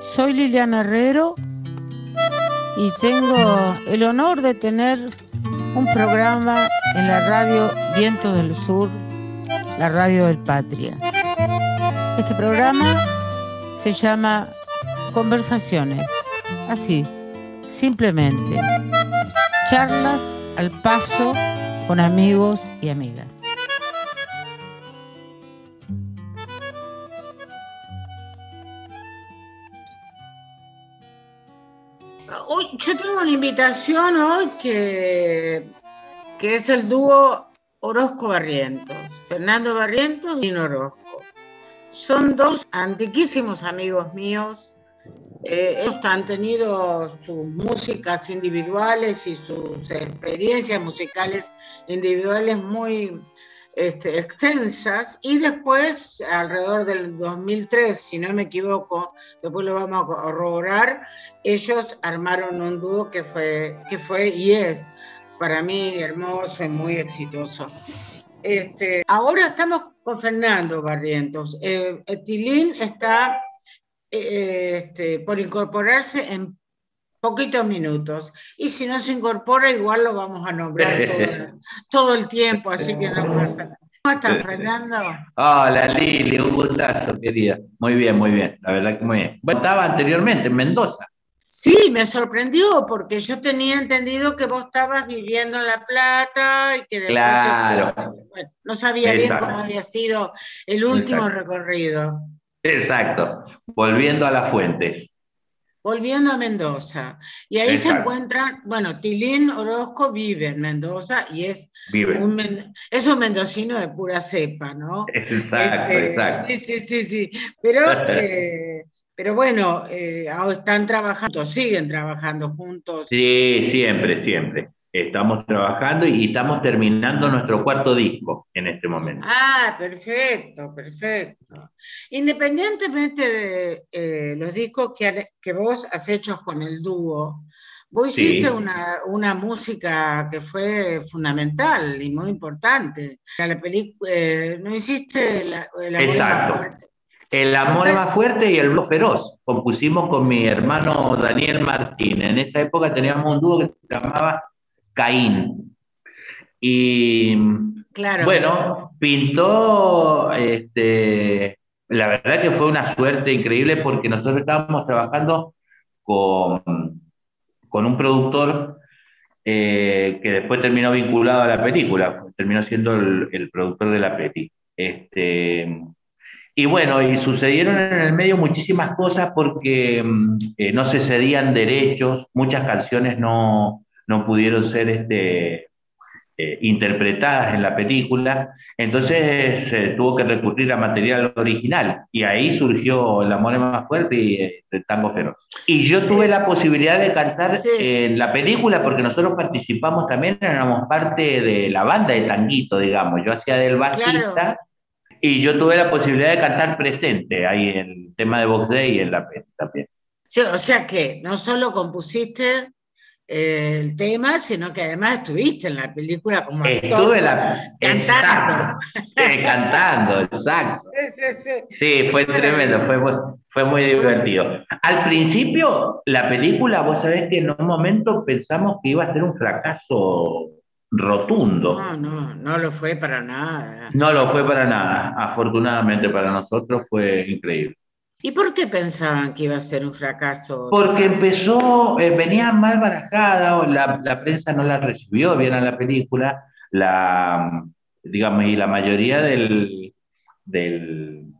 Soy Liliana Herrero y tengo el honor de tener un programa en la radio Viento del Sur, la radio del Patria. Este programa se llama Conversaciones, así, simplemente. Charlas al paso con amigos y amigas. Invitación hoy que, que es el dúo Orozco Barrientos, Fernando Barrientos y Orozco. Son dos antiquísimos amigos míos. Eh, ellos han tenido sus músicas individuales y sus experiencias musicales individuales muy este, extensas y después, alrededor del 2003, si no me equivoco, después lo vamos a corroborar, ellos armaron un dúo que fue, que fue y es para mí hermoso y muy exitoso. Este, ahora estamos con Fernando Barrientos. Eh, Tilín está eh, este, por incorporarse en poquitos minutos. Y si no se incorpora, igual lo vamos a nombrar todo, el tiempo, así que no pasa nada. ¿Cómo estás, Fernando? Hola, Lili, un gustazo, querida. Muy bien, muy bien, la verdad que muy bien. Bueno, estaba anteriormente en Mendoza. Sí, me sorprendió porque yo tenía entendido que vos estabas viviendo en La Plata y que claro. no sabía bien cómo había sido el último recorrido. Exacto, volviendo a las fuentes volviendo a Mendoza. Y ahí se encuentran, bueno, Tilín Orozco vive en Mendoza y es, Un, es un mendocino de pura cepa, ¿no? Exacto, este, exacto. Sí, sí, sí, sí. Pero, eh, pero bueno, eh, están trabajando, siguen trabajando juntos. Sí, siempre, siempre. Estamos trabajando y estamos terminando nuestro cuarto disco en este momento. Ah, perfecto, perfecto. Independientemente de eh, los discos que, que, vos has hecho con el dúo, vos hiciste una, una, música que fue fundamental y muy importante. La eh, no hiciste el amor más fuerte. El amor más fuerte y el blog feroz. Compusimos con mi hermano Daniel Martín. En esa época teníamos un dúo que se llamaba Caín. Y bueno, pintó, este, la verdad que fue una suerte increíble porque nosotros estábamos trabajando con, con un productor eh, que después terminó vinculado a la película, terminó siendo el, productor de la peli. Este, y bueno, y sucedieron en el medio muchísimas cosas porque mm, eh, no se cedían derechos, muchas canciones no, no pudieron ser este, eh, interpretadas en la película, entonces se tuvo que recurrir a material original y ahí surgió El amor es más fuerte y eh, el tango feroz. Y yo tuve la posibilidad de cantar en la película porque nosotros participamos también, éramos parte de la banda de tanguito, digamos, yo hacía del bajista. Y yo tuve la posibilidad de cantar presente ahí en el tema de Box Day y en la peli también. o sea que no solo compusiste el tema, sino que además estuviste en la película como actor, cantando. cantando, exacto. Sí, fue tremendo, fue, fue muy divertido. Al principio, la película, vos sabés que en un momento pensamos que iba a ser un fracaso rotundo. No, no, no lo fue para nada. No lo fue para nada. Afortunadamente para nosotros fue increíble. ¿Y por qué pensaban que iba a ser un fracaso? Porque empezó, eh, venía mal barajada, la, la, prensa no la recibió bien a la película, la, digamos, y la mayoría del, del,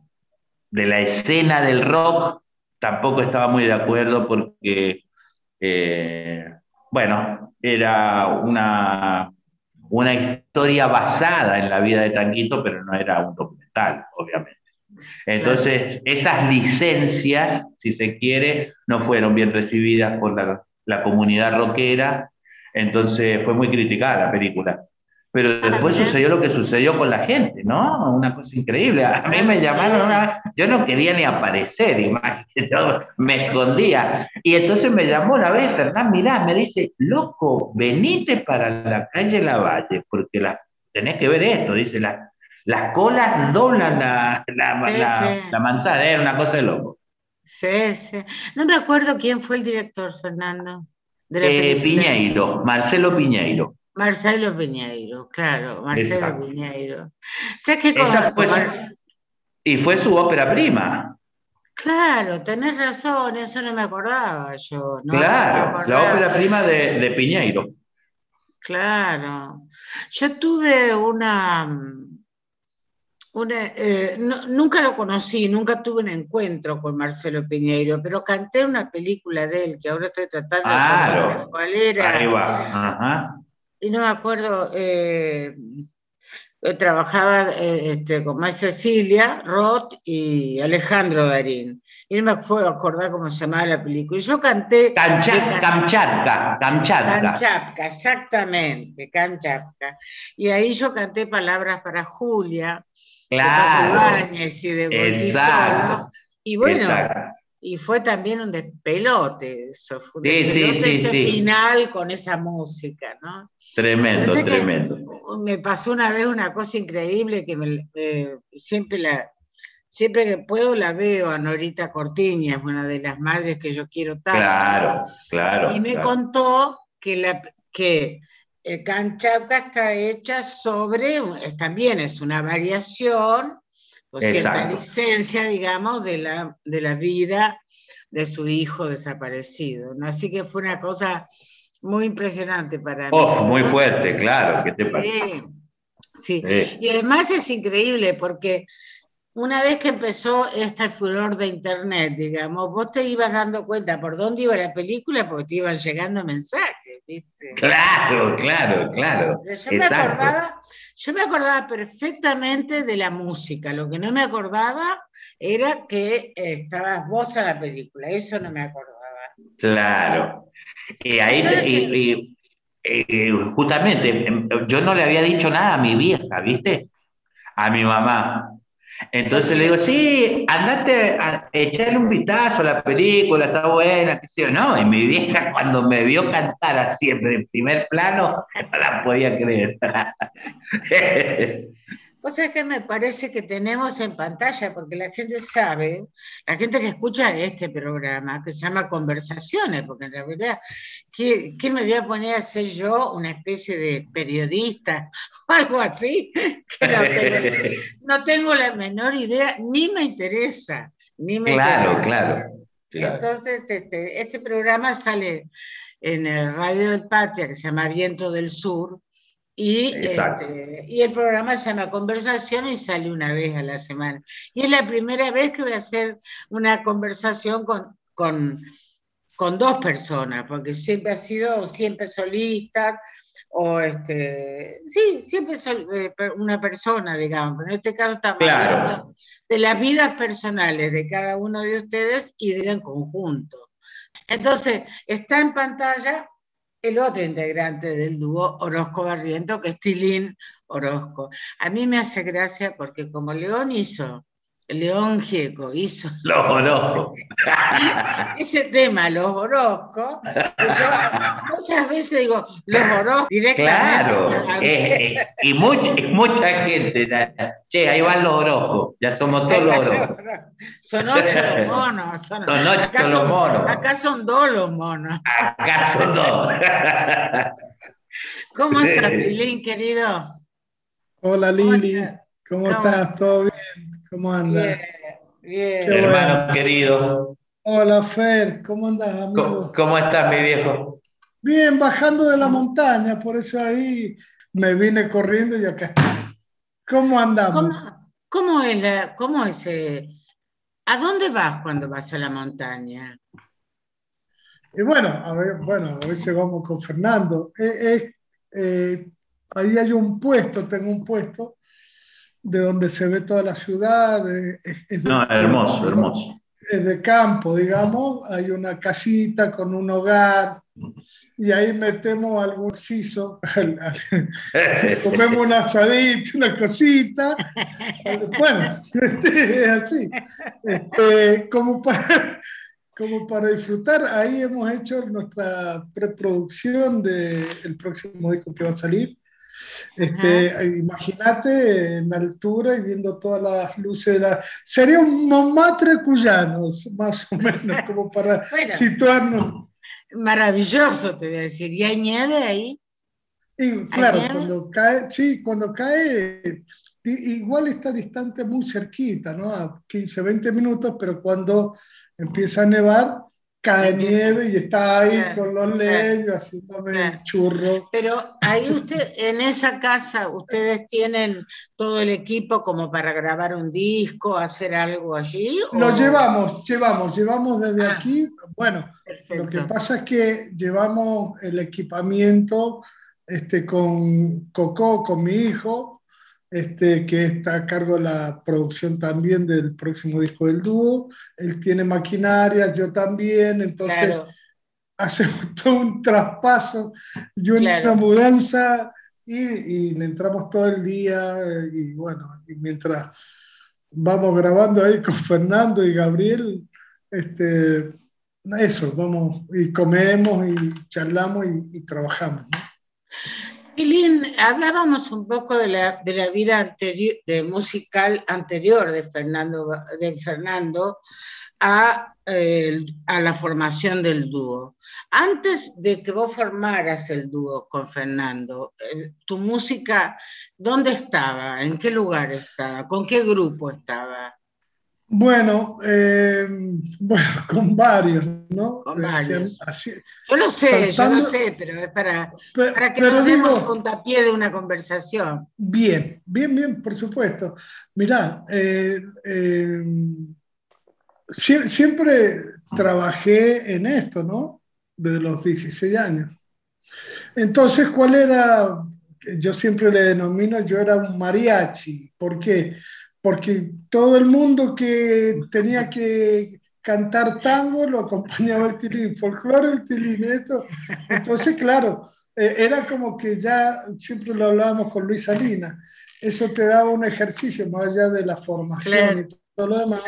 de la escena del rock tampoco estaba muy de acuerdo porque, eh, bueno, era una, una historia basada en la vida de Tanguito, pero no era un documental, obviamente. Entonces, esas licencias, si se quiere, no fueron bien recibidas por la, comunidad rockera, entonces fue muy criticada la película. Pero después sucedió lo que sucedió con la gente, ¿no? Una cosa increíble. A mí me llamaron una yo no quería ni aparecer, imagínate, me escondía. Y entonces me llamó una vez Fernán Mirá, me dice, loco, venite para la calle Lavalle, porque la, tenés que ver esto, dice, las colas doblan la, la, la, manzana, era una cosa de loco. Sí, sí. No me acuerdo quién fue el director, Fernando. Eh, Piñeiro, Marcelo Piñeiro. Marcelo Piñeiro, claro, Marcelo Piñeiro. ¿Sabes qué Y fue su ópera prima. Claro, tenés razón, eso no me acordaba yo. claro, la ópera prima de, Piñeiro. Claro. Yo tuve una, eh, nunca lo conocí, nunca tuve un encuentro con Marcelo Piñeiro, pero canté una película de él que ahora estoy tratando de ver cuál era. Ahí va. Y no me acuerdo, eh, eh, trabajaba eh, este, con Maestra Cecilia, Roth y Alejandro Darín. Y no me puedo acordar cómo se llamaba la película. Y yo canté. Kamchatka, Kamchatka. Kamchatka, exactamente, Kamchatka. Y ahí yo canté palabras para Julia, claro. de y de Y bueno, y fue también un despelote eso, fue un despelote ese final con esa música, ¿no? Tremendo, tremendo. Me pasó una vez una cosa increíble que siempre la siempre que puedo la veo a Norita Cortiña, es una de las madres que yo quiero tanto. Claro, claro. Y me contó que la que el canchapca está hecha sobre, también es una variación cierta licencia, digamos, de la, de la vida de su hijo desaparecido. ¿no? Así que fue una cosa muy impresionante para oh, Muy fuerte, claro. ¿Qué te pasa? Sí, sí. Y además es increíble porque una vez que empezó este furor de internet, digamos, vos te ibas dando cuenta por dónde iba la película porque te iban llegando mensajes, ¿viste? Claro, claro, claro. yo, me acordaba, yo me acordaba perfectamente de la música, lo que no me acordaba era que estabas vos en la película, eso no me acordaba. Claro. Y ahí, justamente, em, yo no le había dicho nada a mi vieja, ¿viste? A mi mamá. Entonces le digo, sí, andate a echarle un vistazo a la película, está buena, qué sé yo. No, y mi vieja cuando me vio cantar así en primer plano, no la podía creer. Sea que me parece que tenemos en pantalla, porque la gente sabe, la gente que escucha este programa, que se llama Conversaciones, porque en realidad, ¿qué, qué me voy a poner a hacer yo? Una especie de periodista o algo así, que no tengo, no tengo la menor idea, ni me interesa, ni me claro, interesa. Claro, claro. Entonces, este, este programa sale en el Radio del Patria, que se llama Viento del Sur, y, este, y el programa se llama Conversación y sale una vez a la semana. Y es la primera vez que voy a hacer una conversación con, con, con dos personas, porque siempre ha sido siempre solista, o este, sí, siempre eh, una persona, digamos, pero en este caso estamos hablando de las vidas personales de cada uno de ustedes y de en conjunto. Entonces, está en pantalla el otro integrante del dúo Orozco Barriento, que es Tilín Orozco. A mí me hace gracia porque como León hizo León Gieco hizo. Los Orozco. Ese tema, los Orozco, yo muchas veces digo, los Orozco directamente. Claro, eh, eh, y, mucha gente, che, ahí van los Orozco, ya somos todos los Orozco. Son ocho los monos. Son, ocho los monos. Acá son dos los monos. Acá son dos. ¿Cómo estás, Pilín, querido? Hola, Lili. ¿Cómo, estás? ¿Todo bien? ¿Cómo andas? Bien, Hermano querido. Hola, Fer, ¿cómo andas, amigo? ¿Cómo, estás, mi viejo? Bien, bajando de la montaña, por eso ahí me vine corriendo y acá estoy. ¿Cómo andamos? ¿Cómo, es, la, cómo es eh, ¿A dónde vas cuando vas a la montaña? Y bueno, a ver, bueno, a veces vamos con Fernando. Eh, eh, ahí hay un puesto, tengo un puesto de donde se ve toda la ciudad. Es, no, hermoso, hermoso. Es de campo, digamos. Hay una casita con un hogar y ahí metemos algún siso, comemos un asadito, una cosita. Bueno, es así. Este, como, para, como para disfrutar, ahí hemos hecho nuestra preproducción del próximo disco que va a salir Este, Imagínate en altura y viendo todas las luces. De la... Sería un Montmartre cuyanos, más o menos, como para situarnos. Maravilloso, te voy a decir. ¿Y hay nieve ahí? Y claro, cuando cae, sí, cuando cae, igual está distante muy cerquita, ¿no? A 15, 20 minutos, pero cuando empieza a nevar, cae nieve y está ahí con los leños haciéndome churro. Pero ahí usted, en esa casa, ustedes tienen todo el equipo como para grabar un disco, hacer algo allí. Lo llevamos, llevamos, llevamos desde ah, aquí. Bueno, lo que pasa es que llevamos el equipamiento este, con Coco, con mi hijo, este, que está a cargo de la producción también del próximo disco del dúo. Él tiene maquinaria, yo también, entonces hacemos todo un traspaso y una mudanza y, le entramos todo el día eh, y bueno, y mientras vamos grabando ahí con Fernando y Gabriel, este, eso, vamos y comemos y charlamos y, y trabajamos. ¿no? Lin, hablábamos un poco de la, de la vida musical anterior de Fernando, Fernando a, a la formación del dúo. Antes de que vos formaras el dúo con Fernando, tu música, ¿dónde estaba? ¿En qué lugar estaba? ¿Con qué grupo estaba? Bueno, eh, bueno, con varios, ¿no? Con varios. yo lo sé, yo lo sé, pero es para, para que nos demos puntapié de una conversación. Bien, bien, bien, por supuesto. Mirá, eh, eh, siempre trabajé en esto, ¿no? Desde los 16 años. Entonces, ¿cuál era? Yo siempre le denomino, yo era un mariachi. ¿Por qué? porque todo el mundo que tenía que cantar tango lo acompañaba el tilín, folclore, el tilín, esto. Entonces, claro, eh, era como que ya, siempre lo hablábamos con Luis Salinas, eso te daba un ejercicio más allá de la formación y todo lo demás,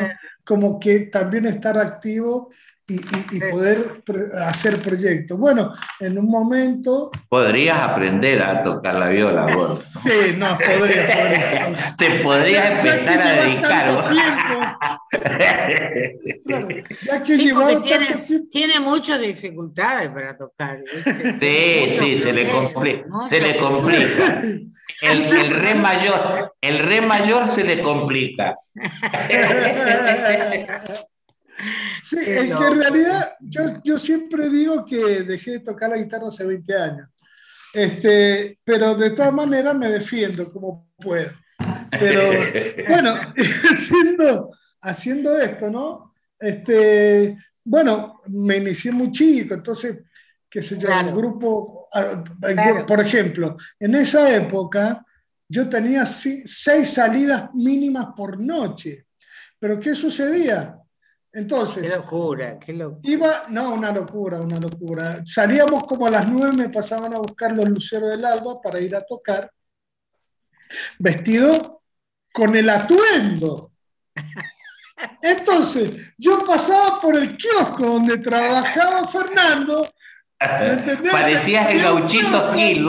como que también estar activo y, poder hacer proyectos. Bueno, en un momento... Podrías aprender a tocar la viola, vos. Sí, no, podría, podría. Te podrías empezar a dedicar. ya que sí, tiene, tiene, muchas dificultades para tocar. Sí, sí, se le, complica, se le complica. El, el, re mayor, el re mayor se le complica. Sí, es que en realidad yo, yo, siempre digo que dejé de tocar la guitarra hace 20 años. Este, pero de todas maneras me defiendo como puedo. Pero bueno, haciendo, haciendo esto, ¿no? Este, bueno, me inicié muy chico, entonces, qué sé yo, el grupo, ah, por ejemplo, en esa época yo tenía seis salidas mínimas por noche. Pero ¿qué sucedía? Entonces. Qué locura, qué locura. Iba, no, una locura, una locura. Salíamos como a las nueve, me pasaban a buscar los luceros del alba para ir a tocar, vestido con el atuendo. Entonces, yo pasaba por el kiosco donde trabajaba Fernando. Parecías el gauchito Gil.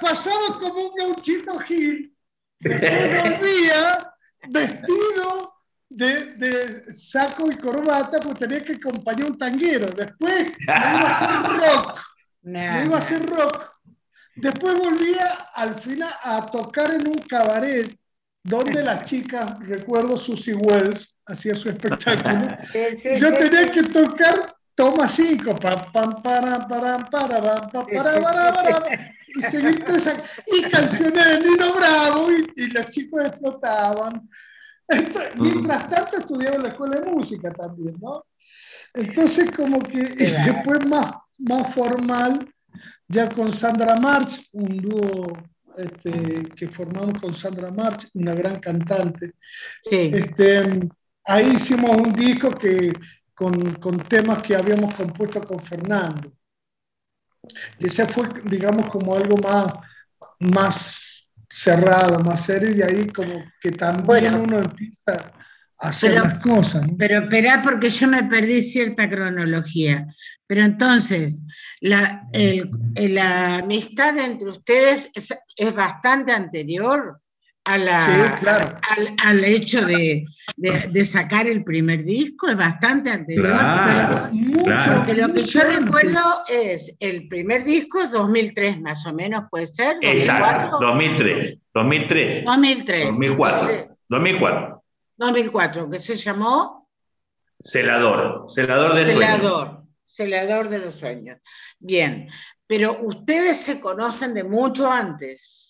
pasaba como un gauchito Gil. Después volvía vestido de, saco y corbata, pues tenía que acompañar un tanguero. Después me iba a hacer rock. Me iba a hacer rock. Después volvía al final a tocar en un cabaret donde las chicas, recuerdo Susie Wells, hacía su espectáculo. Yo tenía que tocar toma cinco, pam, pam, para, para, para, para, para, para, y seguir y canciones de Nino Bravo, y, y los chicos explotaban. Mientras tanto estudiaba en la escuela de música también, ¿no? Entonces como que después más, más formal, ya con Sandra March, un dúo este, que formamos con Sandra March, una gran cantante. Este, ahí hicimos un disco que, con, con, temas que habíamos compuesto con Fernando. Y ese fue, digamos, como algo más, más cerrado, más serio, y ahí como que también uno empieza hacer las cosas. Pero espera, porque yo me perdí cierta cronología. Pero entonces, la, la amistad entre ustedes es, bastante anterior a la, al, hecho de, sacar el primer disco, es bastante anterior. Porque lo que yo recuerdo es el primer disco, 2003 más o menos, puede ser. Exacto, 2003. 2003. 2003. 2004. 2004. 2004, que se llamó Celador, Celador de Celador, Celador de los Sueños. Bien, pero ustedes se conocen de mucho antes.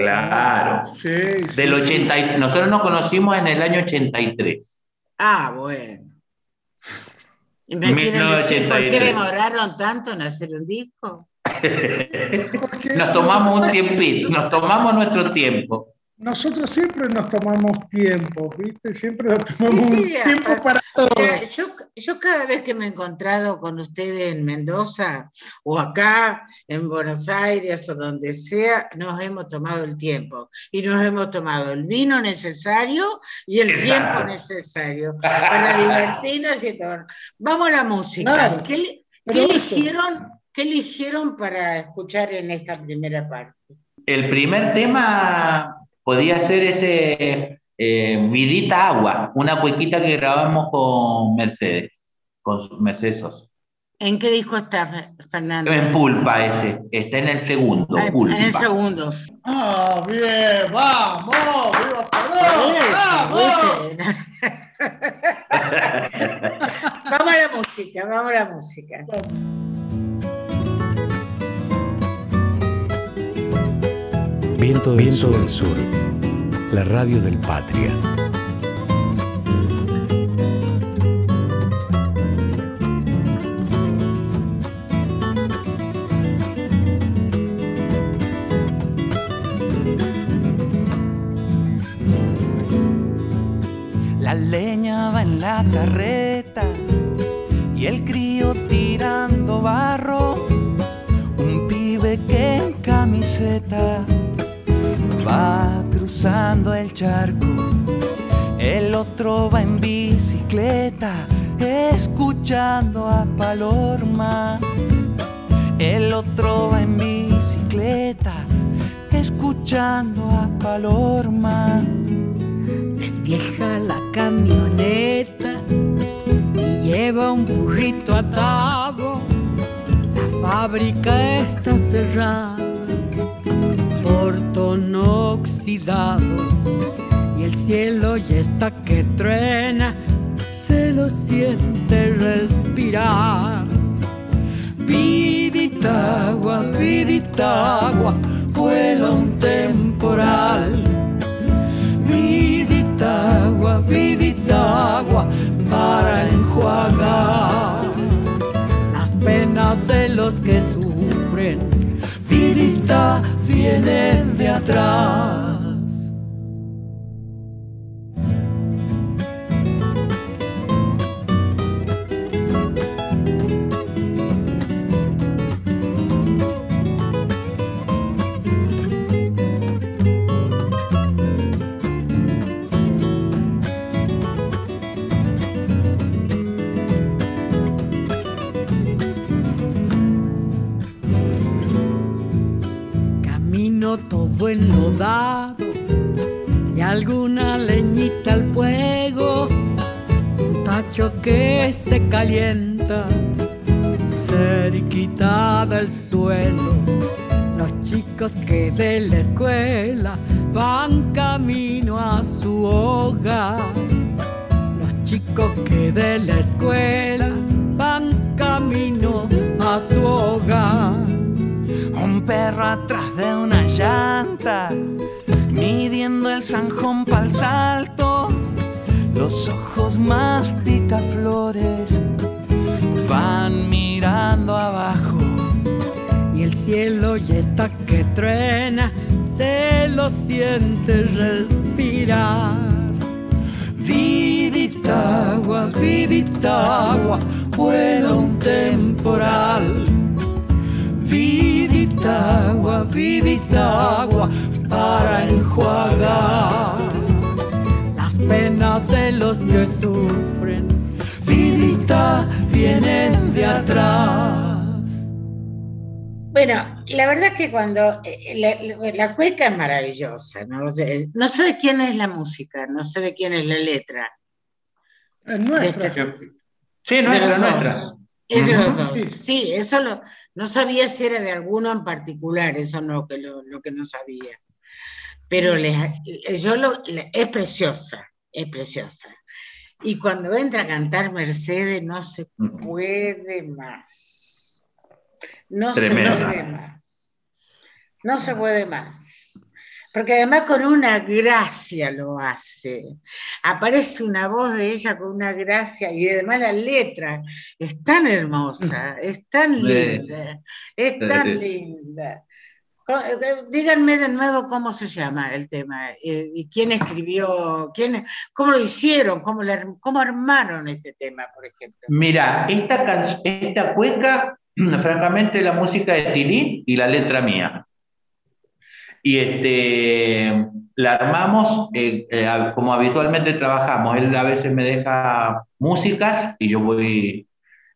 Claro. Sí, Del 80, nosotros nos conocimos en el año 83. Ah, bueno. ¿Y me decir por qué demoraron tanto en hacer un disco? nos tomamos un tiempito, nos tomamos nuestro tiempo nosotros siempre nos tomamos tiempo, ¿viste? Siempre nos tomamos un tiempo para todo. Yo, cada vez que me he encontrado con ustedes en Mendoza o acá en Buenos Aires o donde sea, nos hemos tomado el tiempo y nos hemos tomado el vino necesario y el tiempo necesario para divertirnos y todo. Vamos a la música. ¿Qué, eligieron, ¿Qué eligieron para escuchar en esta primera parte? El primer tema podía ser ese eh, Vidita Agua, una cuequita que grabamos con Mercedes, con Mercedes ¿En qué disco está, Fernando? En Pulpa ese, está en el segundo. Ah, en el segundo. Ah, bien, vamos, viva vamos. vamos a la música, vamos a la música. Viento del, Viento del Sur, la radio del Patria. La leña va en la carreta y el crío tirando barro, un pibe que en camiseta va cruzando el charco, el otro va en bicicleta, escuchando a Palorma. El otro va en bicicleta, escuchando a Palorma. Es vieja la camioneta y lleva un burrito atado. La fábrica está cerrada portón oxidado y el cielo ya está que truena, se lo siente respirar. Vidita agua, vidita agua, vuela un temporal. Vidita agua, vidita agua, para enjuagar las penas de los que sufren. Vidita vienen de atrás. Enlodado y alguna leñita al fuego, un tacho que se calienta cerquita del suelo. Los chicos que de la escuela van camino a su hogar. Los chicos que de la escuela van camino a su hogar un perro atrás de una midiendo el zanjón el salto, los ojos más picaflores van mirando abajo. Y el cielo ya está que truena, se lo siente respirar. Vidita agua, vidita agua, vuela un temporal vidita agua, vidita agua para enjuagar las penas de los que sufren. Vidita vienen de atrás. Bueno, la verdad que cuando eh, la, cueca es maravillosa, ¿no? sé, no sé de quién es la música, no sé de quién es la letra. Es nuestra. Sí, nuestra, nuestra. Es de los dos. Sí, eso lo, no sabía si era de alguno en particular, eso no, que lo, que no sabía. Pero yo lo, es preciosa, es preciosa. Y cuando entra a cantar Mercedes, no se puede más. No se puede más. No se puede más porque además con una gracia lo hace. Aparece una voz de ella con una gracia y además la letra es tan hermosa, es tan linda, es tan linda. Eh, díganme de nuevo cómo se llama el tema eh, y quién escribió, quién, cómo lo hicieron, cómo, cómo armaron este tema, por ejemplo. Mira, esta, esta cueca, francamente, la música de Tilín y la letra mía y este, la armamos eh, eh, como habitualmente trabajamos. Él a veces me deja músicas y yo voy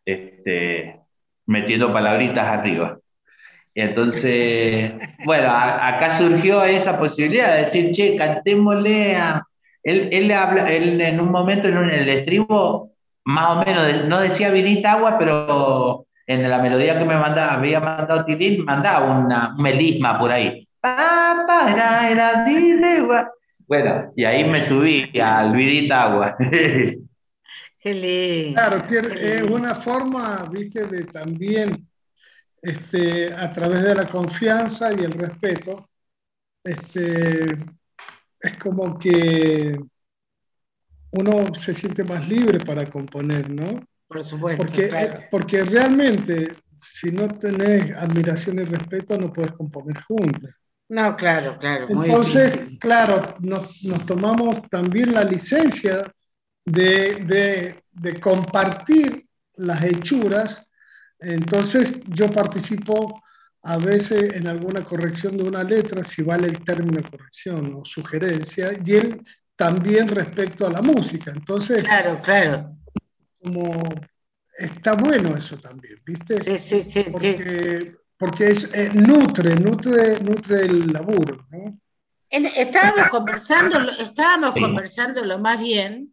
este, metiendo palabritas arriba. Entonces, bueno, acá surgió esa posibilidad de decir, che, cantémosle a... Él, él, habla, él en un momento, en, el estribo, más o menos, no decía vinita agua, pero en la melodía que me mandaba, había mandado Tilín, mandaba una, un melisma por ahí. Bueno, y ahí me subí al Vidita Agua. Claro, es una forma, viste, de también, este, a través de la confianza y el respeto, este, es como que uno se siente más libre para componer, ¿no? Por supuesto. Porque, porque realmente, si no tenés admiración y respeto, no puedes componer juntos. No, claro, claro. Entonces, claro, nos, tomamos también la licencia de, compartir las hechuras. Entonces, yo participo a veces en alguna corrección de una letra, si vale el término corrección o sugerencia, y él también respecto a la música. Entonces, claro, claro. Como está bueno eso también, ¿viste? Sí, sí, sí. Porque porque es, eh, nutre, nutre, nutre el laburo. ¿no? estábamos conversando, estábamos conversando lo más bien,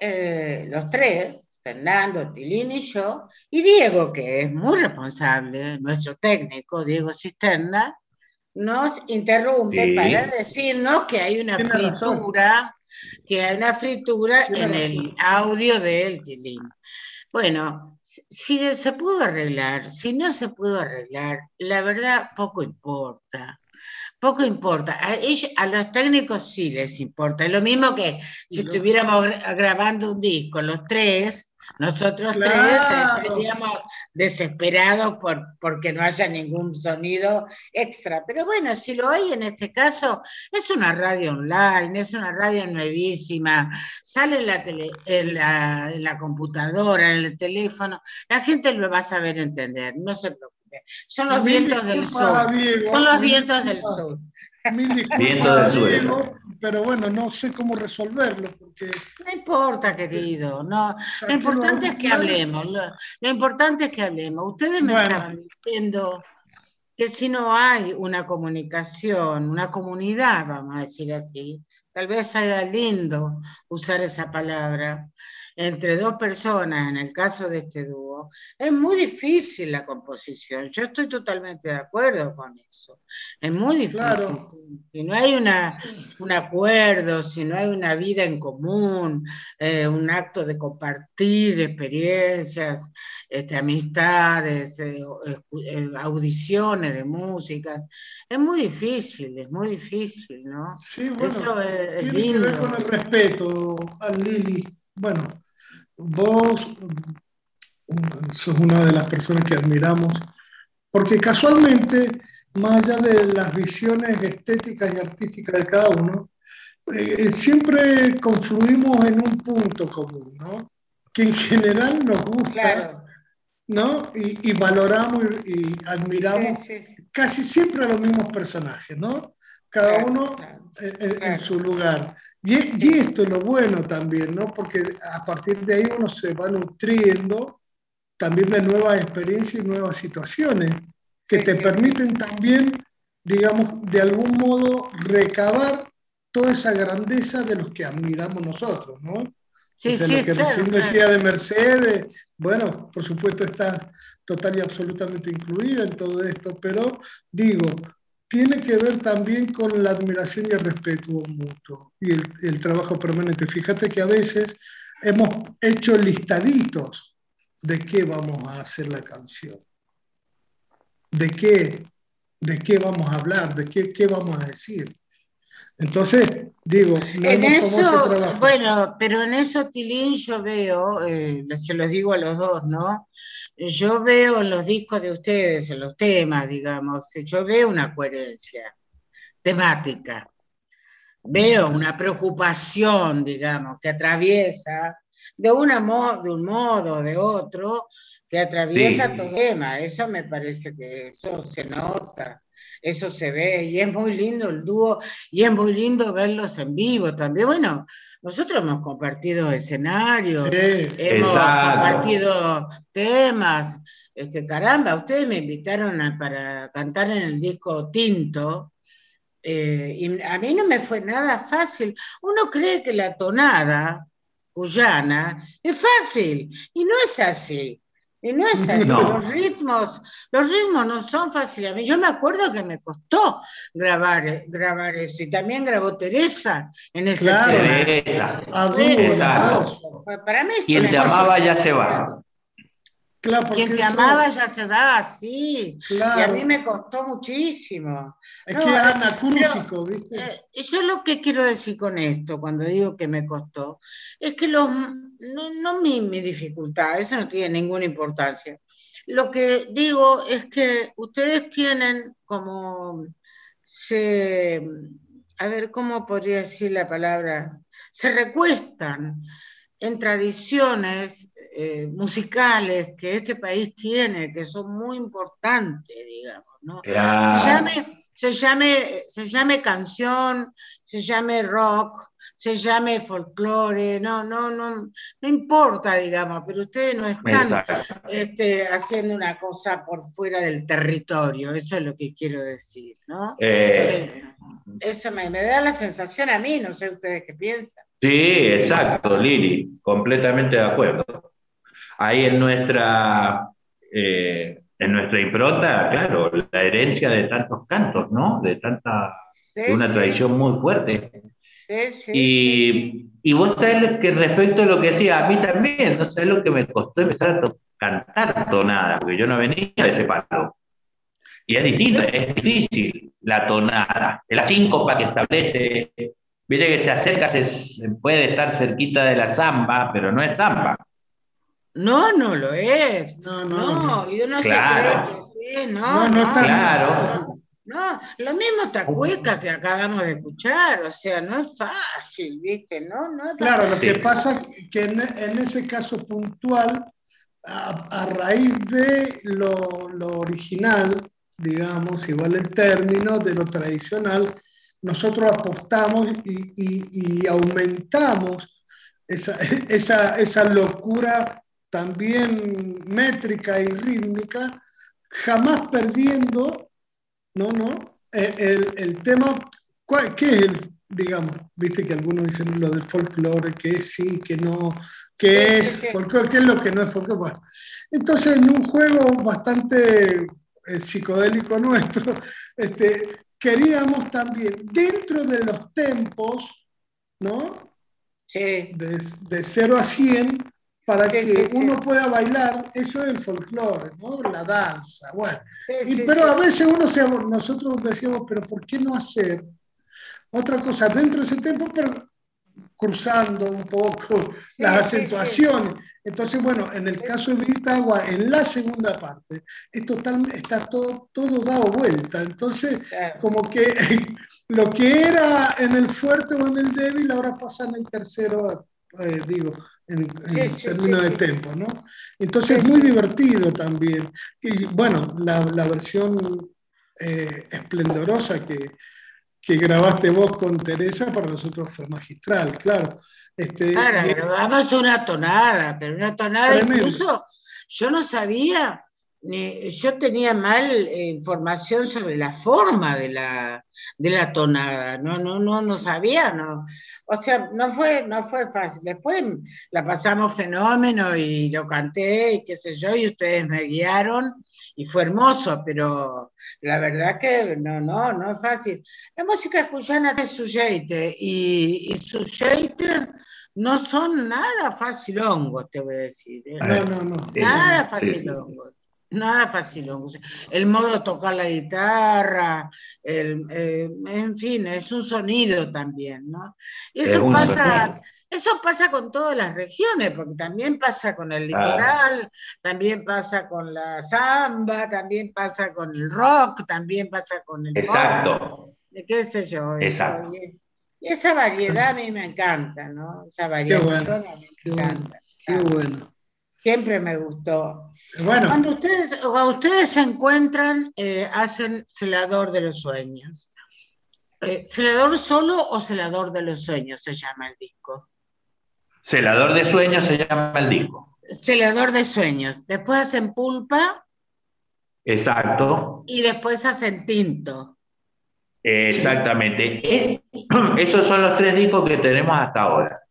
eh, los tres, Fernando, Tilín y yo, y Diego, que es muy responsable, nuestro técnico, Diego Cisterna, nos interrumpe para decirnos que hay una fritura, que hay una fritura en el audio de Tilín. Bueno, si se pudo arreglar, si no se pudo arreglar, la verdad poco importa. Poco importa. A, ellos, a los técnicos sí les importa. Es lo mismo que si estuviéramos grabando un disco, los tres, nosotros tres estaríamos desesperados por porque no haya ningún sonido extra. Pero bueno, si lo hay en este caso, es una radio online, es una radio nuevísima, sale en la, tele, en la, en la computadora, en el teléfono, la gente lo va a saber entender, no se preocupe. Son los vientos del sur. Son los vientos del sur. Vientos del sur pero bueno, no sé cómo resolverlo. Porque... No importa, querido, no. lo importante es que hablemos, lo, importante es que hablemos. Ustedes me estaban diciendo que si no hay una comunicación, una comunidad, vamos a decir así, tal vez sea lindo usar esa palabra, entre dos personas, en el caso de este dúo, es muy difícil la composición. Yo estoy totalmente de acuerdo con eso. Es muy difícil. Si no hay una, un acuerdo, si no hay una vida en común, eh, un acto de compartir experiencias, este, amistades, eh, eh, audiciones de música, es muy difícil, es muy difícil, ¿no? Sí, bueno, eso es, tiene que ver con el respeto a Lili. Bueno, vos sos una de las personas que admiramos, porque casualmente, más allá de las visiones estéticas y artísticas de cada uno, eh, siempre confluimos en un punto común, ¿no? Que en general nos gusta, ¿no? Y, valoramos y, admiramos casi siempre a los mismos personajes, ¿no? Cada uno en, su lugar. Y, y, esto es lo bueno también, ¿no? Porque a partir de ahí uno se va nutriendo también de nuevas experiencias y nuevas situaciones que te permiten también, digamos, de algún modo recabar toda esa grandeza de los que admiramos nosotros, ¿no? Sí, sí, lo que recién decía de Mercedes, bueno, por supuesto está total y absolutamente incluida en todo esto, pero digo, tiene que ver también con la admiración y el respeto mutuo y el, trabajo permanente. Fíjate que a veces hemos hecho listaditos de qué vamos a hacer la canción, de qué, de qué vamos a hablar, de qué, qué vamos a decir. Entonces, digo, no en eso, bueno, pero en eso, Tilín, yo veo, eh, se los digo a los dos, ¿no? Yo veo en los discos de ustedes, en los temas, digamos, yo veo una coherencia temática, veo una preocupación, digamos, que atraviesa de, una de un modo o de otro, que atraviesa tu tema. Eso me parece que eso se nota, eso se ve, y es muy lindo el dúo, y es muy lindo verlos en vivo también. Bueno, nosotros hemos compartido escenarios, hemos compartido temas. Este, caramba, ustedes me invitaron para cantar en el disco Tinto, eh, y a mí no me fue nada fácil. Uno cree que la tonada cuyana, es fácil. Y no es así. Y no es así. Los ritmos, los ritmos no son fáciles. A mí, yo me acuerdo que me costó grabar, grabar eso. Y también grabó Teresa en ese claro. Teresa. Para mí Quien te amaba ya se va. Quien te amaba ya se va, sí. Y a mí me costó muchísimo. Es que es anacrúsico, ¿viste? Eh, yo lo que quiero decir con esto, cuando digo que me costó, es que los, no, no mi, mi dificultad, eso no tiene ninguna importancia. Lo que digo es que ustedes tienen como se, a ver, ¿cómo podría decir la palabra? Se recuestan en tradiciones eh, musicales que este país tiene, que son muy importantes, digamos, ¿no? Se, llame, se, llame, se llame canción, se llame rock, se llame folclore, no, no, no, no importa, digamos, pero ustedes no están este, haciendo una cosa por fuera del territorio, eso es lo que quiero decir, ¿no? Eh, eso me, me, da la sensación a mí, no sé ustedes qué piensan. Sí, exacto, Lili, completamente de acuerdo. Ahí en nuestra, eh, en nuestra impronta, claro, la herencia de tantos cantos, ¿no? De tanta, una tradición muy fuerte. y, y, vos sabés que respecto a lo que decía, a mí también, no sabés lo que me costó empezar a cantar tonada, porque yo no venía de ese palo. Y es distinto, es difícil la tonada, la síncopa que establece Viste que se acerca, se, puede estar cerquita de la zamba, pero no es zamba. No, no lo es. No, no. No, yo no claro. sé que sí, no. No, no, está claro. No, lo mismo Tacueca que acabamos de escuchar, o sea, no es fácil, ¿viste? No, no es claro, lo que pasa es que en, ese caso puntual, a, raíz de lo, lo, original, digamos, igual el término, de lo tradicional, nosotros apostamos y, aumentamos esa, esa, locura también métrica y rítmica, jamás perdiendo, ¿no? no el, el tema, ¿qué es el, digamos, viste que algunos dicen lo del folclore, que es sí, que no, que es folclore, qué es lo que no es folclore. entonces, en un juego bastante eh, psicodélico nuestro, este, queríamos también, dentro de los tempos, ¿no? Sí. De, de 0 a 100, para que uno pueda bailar, eso es el folclore, ¿no? La danza, bueno. Y, pero a veces uno se, nosotros decíamos, pero ¿por qué no hacer otra cosa dentro de ese tempo, pero cruzando un poco las acentuaciones? Entonces, bueno, en el caso de Agua, en la segunda parte, es total, está todo, todo dado vuelta. Entonces, como que lo que era en el fuerte o en el débil, ahora pasa en el tercero, eh, digo, en, términos de tiempo, ¿no? Entonces, es muy divertido también. Y bueno, la, la versión eh, esplendorosa que, que grabaste vos con Teresa para nosotros fue magistral, claro. Este, claro, grabamos una tonada, pero una tonada incluso yo no sabía, yo tenía mal eh, información sobre la forma de la, de la tonada, no, no, no, no sabía, no. O sea, no fue, no fue fácil. Después la pasamos fenómeno y lo canté y qué sé yo, y ustedes me guiaron y fue hermoso, pero la verdad que no, no, no es fácil. La música cuyana es sujeite y, y sujeite no son nada facilongos, te voy a decir. ¿eh? No, no, no. Nada facilongos. Nada fácil, el modo de tocar la guitarra, el, eh, en fin, es un sonido también, ¿no? Y eso pasa, eso pasa con todas las regiones, porque también pasa con el litoral, también pasa con la samba, también pasa con el rock, también pasa con el Exacto. de qué sé yo. Y, esa variedad a mí me encanta, ¿no? Esa variación a mí me encanta. Qué bueno. Siempre me gustó. Bueno. Cuando ustedes, ustedes se encuentran, eh, hacen Celador de los Sueños. Eh, ¿Celador solo o Celador de los Sueños se llama el disco? Celador de Sueños se llama el disco. Celador de Sueños. Después hacen Pulpa. Exacto. Y después hacen Tinto. Exactamente. Eh, esos son los tres discos que tenemos hasta ahora.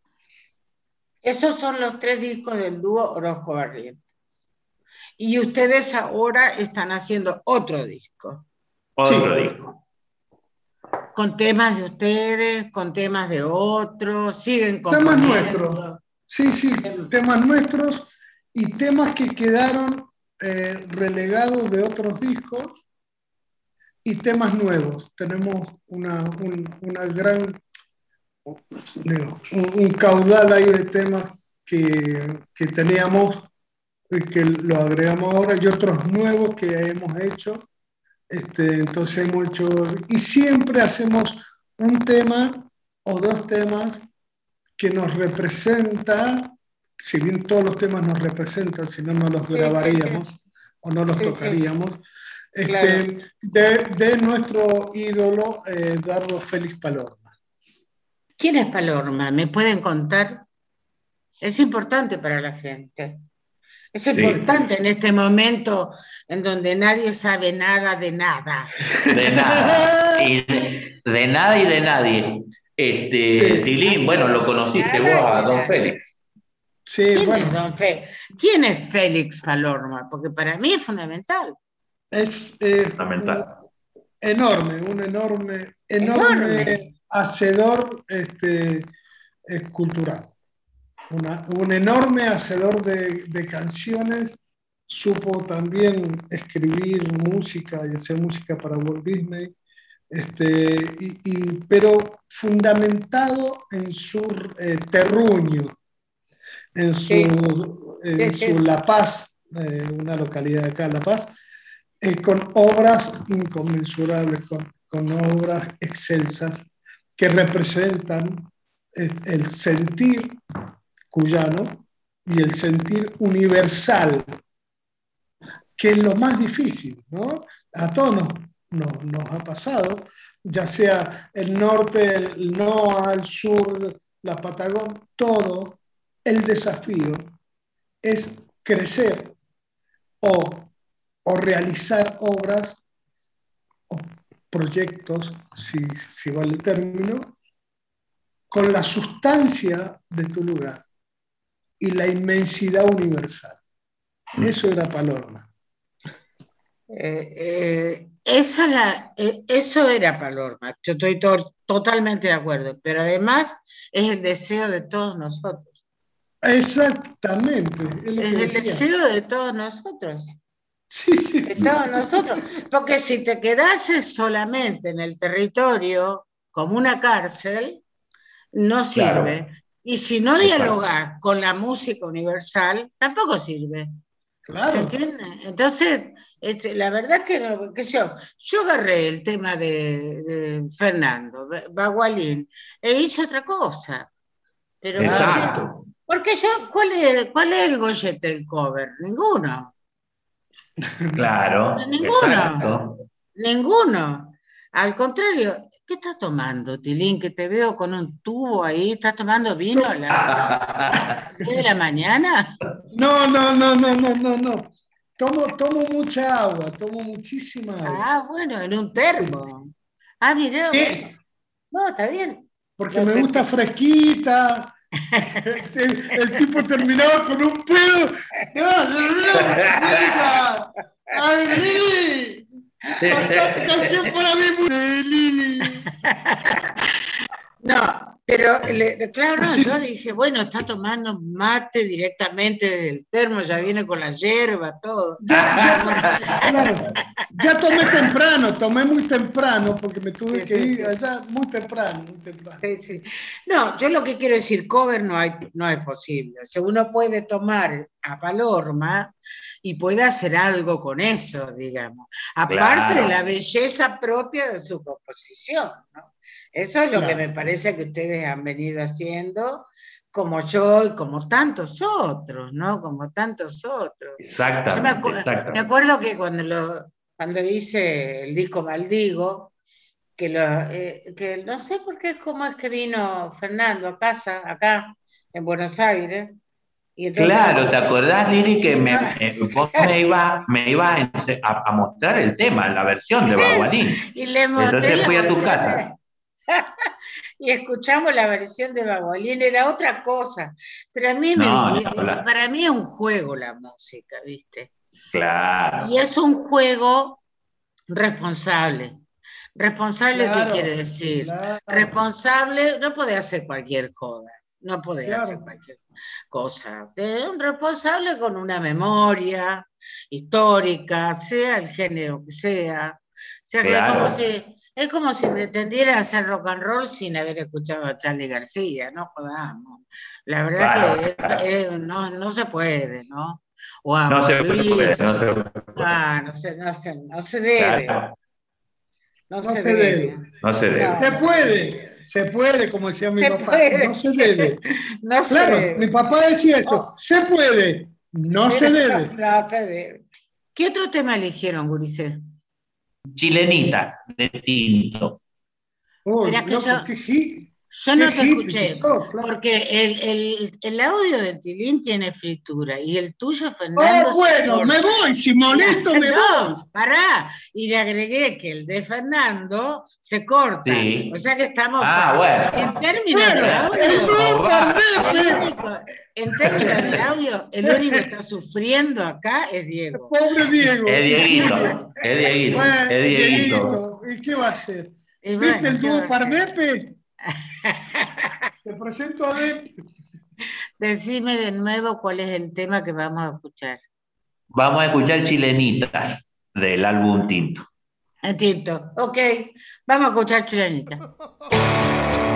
Esos son los tres discos del dúo Orozco Barrientos. Y ustedes ahora están haciendo otro disco. Otro disco. Con temas de ustedes, con temas de otros, siguen con temas nuestros. Sí, sí, temas nuestros y temas que quedaron eh, relegados de otros discos y temas nuevos. Tenemos una, una gran un, caudal ahí de temas que, que, teníamos y que lo agregamos ahora y otros nuevos que hemos hecho. Este, entonces hemos hecho, y siempre hacemos un tema o dos temas que nos representa, si bien todos los temas nos representan, si no, no los grabaríamos o no los tocaríamos, este, de, de, nuestro ídolo eh, Dardo Félix Palor. ¿Quién es Palorma? ¿Me pueden contar? Es importante para la gente. Es importante en este momento en donde nadie sabe nada de nada. De nada. Y de, nada y de nadie. Este, Tilín, bueno, lo conociste vos a Don Félix. Sí, ¿Quién, es don Félix? ¿Quién es Félix Palorma? Porque para mí es fundamental. Es eh, fundamental. enorme, un enorme, enorme hacedor este, cultural, un enorme hacedor de, canciones, supo también escribir música y hacer música para Walt Disney, este, y, pero fundamentado en su eh, terruño, en su, La Paz, eh, una localidad de acá, La Paz, eh, con obras inconmensurables, con, con obras excelsas que representan el, sentir cuyano y el sentir universal, que es lo más difícil, ¿no? A todos nos, nos, ha pasado, ya sea el norte, el no al sur, la Patagonia, todo el desafío es crecer o, realizar obras proyectos, si, si vale el término, con la sustancia de tu lugar y la inmensidad universal. Mm. Eso era Palorma. Eh, eh, esa la, eh, eso era Palorma, yo estoy totalmente de acuerdo, pero además es el deseo de todos nosotros. Exactamente. Es, es el deseo de todos nosotros. Sí, sí, nosotros. Porque si te quedases solamente en el territorio como una cárcel, no sirve. Y si no dialogas con la música universal, tampoco sirve. Claro. ¿Se entiende? Entonces, este, la verdad que, no, que yo, yo agarré el tema de, Fernando, Bagualín, e hice otra cosa. Pero Porque, yo, ¿cuál es, ¿cuál es el gollete del cover? Ninguno. Claro. Ninguno. Ninguno. Al contrario, ¿qué estás tomando, Tilín? Que te veo con un tubo ahí. ¿Estás tomando vino a la de la mañana? No, no, no, no, no, no, no. Tomo, tomo mucha agua, tomo muchísima agua. Ah, bueno, en un termo. Ah, mire. Sí. No, está bien. Porque me gusta fresquita. El, el, tipo terminaba con un pedo. ¡No! ¡Ay, Lili! canción para mí, Lili! No, pero claro, no, yo dije, bueno, está tomando mate directamente del termo, ya viene con la hierba, todo. Ya, ya, claro, ya tomé temprano, tomé muy temprano, porque me tuve que ir allá muy temprano, muy temprano. Sí, no, yo lo que quiero decir, cover no, hay, no es posible. O sea, uno puede tomar a Palorma y puede hacer algo con eso, digamos. Aparte de la belleza propia de su composición, ¿no? Eso es lo que me parece que ustedes han venido haciendo, como yo y como tantos otros, ¿no? Como tantos otros. Exacto. Me, me, acuerdo que cuando, lo, cuando hice el disco Maldigo, que, lo, eh, que no sé por qué, cómo es que vino Fernando a casa, acá, en Buenos Aires. Y claro, ¿te acordás, Lili, que me, eh, vos me ibas me iba a, a, mostrar el tema, la versión de Baguanín? y le mostré Entonces fui a tu casa. y escuchamos la versión de Bagualín, era otra cosa. Pero a mí me, No, no, claro. para mí es un juego la música, ¿viste? Claro. Y es un juego responsable. Responsable, Claro, ¿qué quiere decir? claro. Responsable, no puede hacer cualquier joda, no puede Claro. hacer cualquier cosa. Un responsable con una memoria histórica, sea el género que sea. O sea que como si, es como si pretendiera hacer rock and roll sin haber escuchado a Charlie García, no jodamos. La verdad Claro, que claro. es- es- no, no se puede, ¿no? O a No se Luis, puede, no se puede. ah, no se, no se, no se debe, Claro, no, No se se debe. debe. no se debe. Se puede, se puede, como decía mi Se papá. puede. No se debe. No se Claro, debe. mi papá decía eso. Oh. Se puede, no se debe. No se debe. ¿Qué otro tema eligieron, Gurice? Chilenitas de tinto. Oh, loco, yo- qué Yo no te escuché, que sos, claro. porque el, el- el audio del Tilín tiene fritura y el tuyo, Oh, Fernando. se bueno, me voy, si molesto me voy. No, pará. Y le agregué que el de Fernando se corta. Sí. O sea que estamos. Ah, bueno. En términos de Bueno, audio. perdete. único- en términos de audio, el único que está sufriendo acá es Diego. Pobre Diego. Es Dieguito, es Dieguito, Bueno, es Dieguito. ¿y qué va a hacer? ¿Viste bueno, el ¿qué va dúo a Pardepe? Te presento a Depe. Decime de nuevo cuál es el tema que vamos a escuchar. Vamos a escuchar Chilenitas del álbum Tinto. En tinto. Ok, vamos a escuchar Chilenita.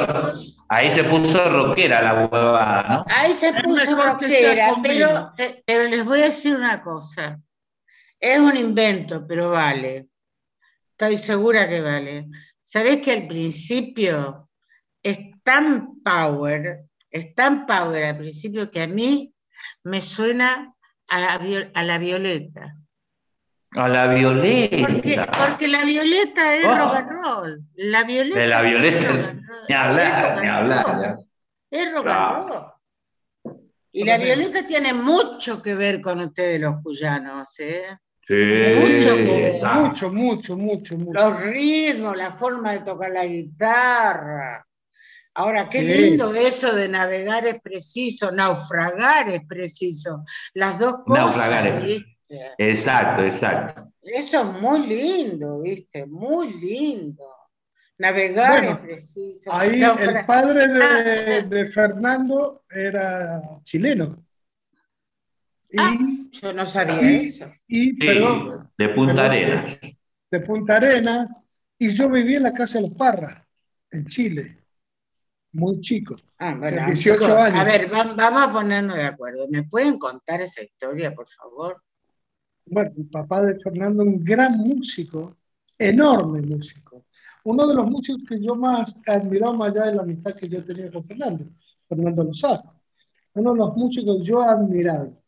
puso, ahí se puso rockera la huevada, ¿no? Ahí se puso rockera, pero, les voy a decir una cosa. Es un invento, pero vale. Estoy segura que vale. ¿Sabés que al principio es tan power, es tan power al principio que a mí me suena a la, viol- a la violeta? A la Porque, violeta. porque la violeta es Oh. rock and roll. La violeta De la es violeta, rock roll. Ni Es hablar, rock ni and hablar. Es rock and roll. Y la violeta tiene mucho que ver con ustedes los cuyanos, ¿eh? Sí, Mucho que-. Mucho, mucho, mucho, mucho. Los ritmos, la forma de tocar la guitarra. Ahora, qué Sí. lindo eso de navegar es preciso, naufragar es preciso. Las dos cosas, Naufragar es- Exacto, exacto. Eso es muy lindo, ¿viste? Muy lindo. Navegar Bueno, es preciso. Ahí el padre de, Ah, de Fernando era chileno. Y, Ah. Yo no sabía y, eso. y, Sí, perdón, de Punta Perdón. Arenas. de Punta Arena, y yo viví en la casa de los Parras, en Chile, muy chico. Ah, bueno, 18 chicos, años. A ver, va- vamos a ponernos de acuerdo. ¿Me pueden contar esa historia, por favor? Bueno, el papá de Fernando, un gran músico, enorme músico. Uno de los músicos que yo más admiraba más allá de la amistad que yo tenía con Fernando, Fernando Lozano. Uno de los músicos que yo he admirado,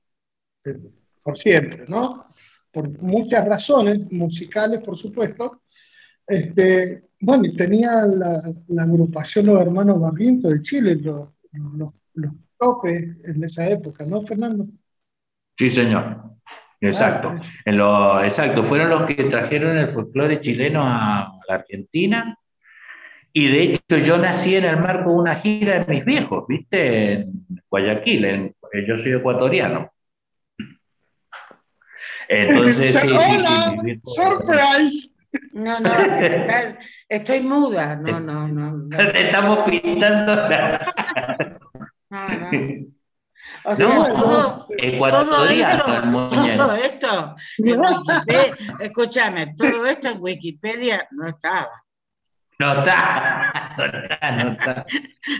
eh, por siempre, ¿no? Por muchas razones, musicales, por supuesto. Este, bueno, tenía la, la agrupación Los Hermanos Barrientos de Chile, los, los, los topes en esa época, ¿no, Fernando? Sí, señor. Exacto. Claro, En lo, exacto, fueron los que trajeron el folclore chileno a la Argentina. Y de hecho yo nací en el marco de una gira de mis viejos, ¿viste? En Guayaquil, en- yo soy ecuatoriano. Entonces, sí, sí, sí, ¡Hola! viejos- ¡Surprise! No, no, está- estoy muda. No, no, no. no, Te estamos pintando la- no, no. O sea, No, todo, todo esto, todo esto, en escúchame, todo esto en Wikipedia no estaba. No está, no está, no está.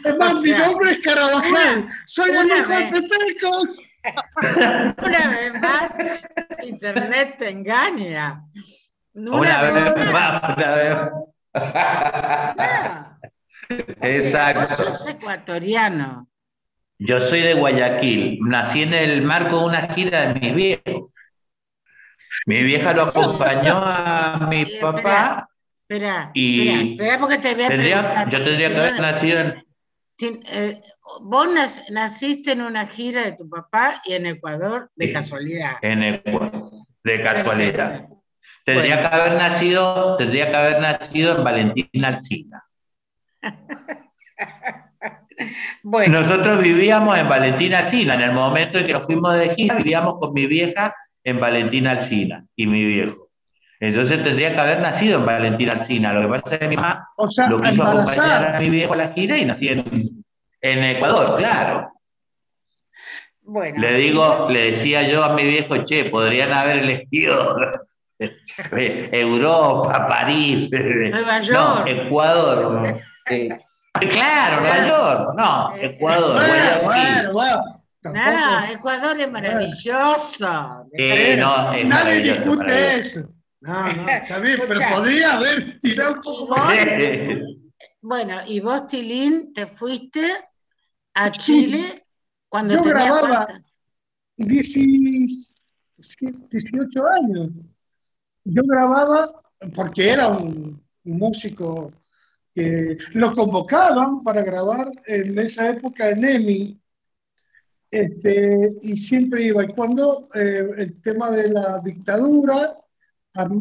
Además, O mi nombre es Carabajal. Soy el hijo de vez. Peteco. Una vez más, Internet te engaña. Una vez más, una vez Ah. O sea, Exacto. vos sos ecuatoriano. Yo soy de Guayaquil, nací en el marco de una gira de mis viejos. Mi vieja lo acompañó a mi papá Espera, Y espera, espera porque te voy a tendría, yo tendría que haber nacido en, eh, vos nac- naciste en una gira de tu papá y en Ecuador de Sí. casualidad. en Ecuador, de casualidad. Perfecto. Tendría Bueno. que haber nacido, tendría que haber nacido en Valentina Alcina. Bueno, Nosotros vivíamos en Valentina Alcina, en el momento en que nos fuimos de gira, vivíamos con mi vieja en Valentina Alcina y mi viejo. Entonces tendría que haber nacido en Valentina Alcina. Lo que pasa es que mi mamá O sea, lo quiso acompañar a mi viejo a la gira y nací en, en Ecuador, claro. bueno. Le digo, le decía yo a mi viejo, che, podrían haber elegido Europa, París, Nueva no, York. Ecuador. Eh, claro, Nueva York, no, Ecuador. Bueno, bueno, bueno. Nada, Ecuador es maravilloso. Sí, no, es Nadie maravilloso, discute maravilloso. eso. No, no, está bien, pero podría haber tirado un poco más. bueno, y vos, Tilín, te fuiste a Chile cuando Yo tenías grababa. cuánto? 18 18 años. Yo grababa, porque era un, un músico que lo convocaban para grabar en esa época en EMI, este, y siempre iba. Y cuando eh, el tema de la dictadura,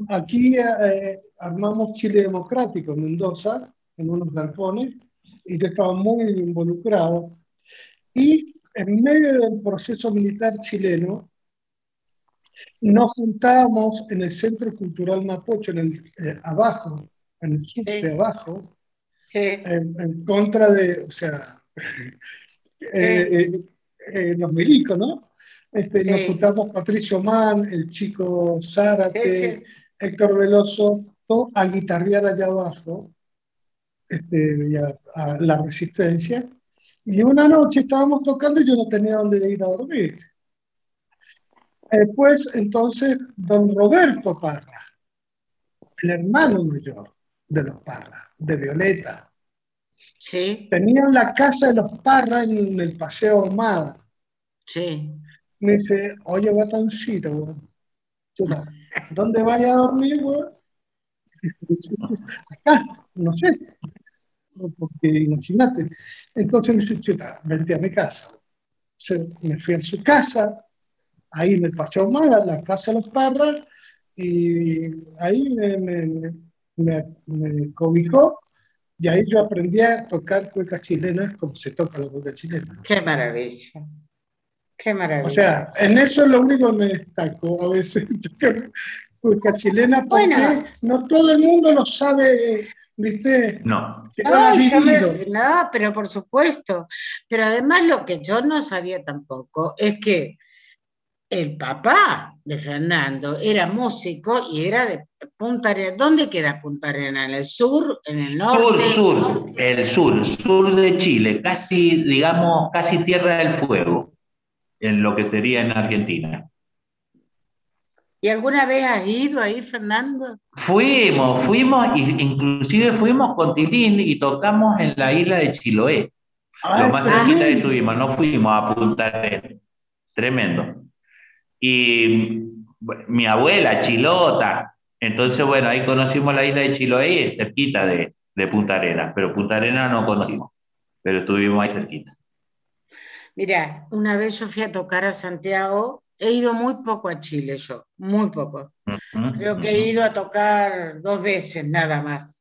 aquí eh, armamos Chile Democrático en Mendoza, en unos galpones, y yo estaba muy involucrado. Y en medio del proceso militar chileno, nos juntábamos en el Centro Cultural Mapocho, en el, eh, abajo, en el subte Sí. abajo, Sí, en, en contra de, o sea, eh, eh, eh, los milicos, ¿no? Este, Sí. Nos juntamos Patricio Mann, el chico Zárate. Héctor Veloso, todo a guitarrear allá abajo, este, a, a la resistencia. Y una noche estábamos tocando y yo no tenía dónde ir a dormir. Después, entonces, don Roberto Parra, el hermano mayor de los Parra, de Violeta, Sí, tenían la casa de los Parra en el Paseo Ahumada. sí. Me dice, oye, guatoncito, weón. Chuta, ¿Dónde vaya a dormir, weón? Acá, no sé. Porque imagínate. Entonces me dice, chuta, vente a mi casa. Se- me fui a su casa, ahí en el Paseo Ahumada, la casa de los Parra, y ahí me, me, me, me cobijó, y ahí yo aprendí a tocar cuecas chilenas como se toca la cueca chilena. Qué maravilla. Qué maravilla. O sea, en eso es lo único que me destaco a veces. Cueca chilena, porque Bueno. no todo el mundo lo sabe, ¿viste? No. No yo me- no, pero por supuesto. Pero además lo que yo no sabía tampoco es que el papá de Fernando era músico y era de Punta Arenas. ¿Dónde queda Punta Arenas? ¿En el sur? ¿En el Sur, norte? sur, el sur, sur de Chile, casi, digamos, casi Tierra del Fuego, en lo que sería en Argentina. ¿Y alguna vez has ido ahí, Fernando? Fuimos, fuimos, inclusive fuimos con Tilín y tocamos en la isla de Chiloé. Lo más cerquita que estuvimos, no fuimos a Punta Arenas. Tremendo. Y bueno, mi abuela, Chilota. Entonces, bueno, ahí conocimos la isla de Chiloé cerquita de, de Punta Arenas, pero Punta Arenas no conocimos, pero estuvimos ahí cerquita. Mira, una vez yo fui a tocar a Santiago, he ido muy poco a Chile yo, muy poco. Creo que he ido a tocar dos veces nada más.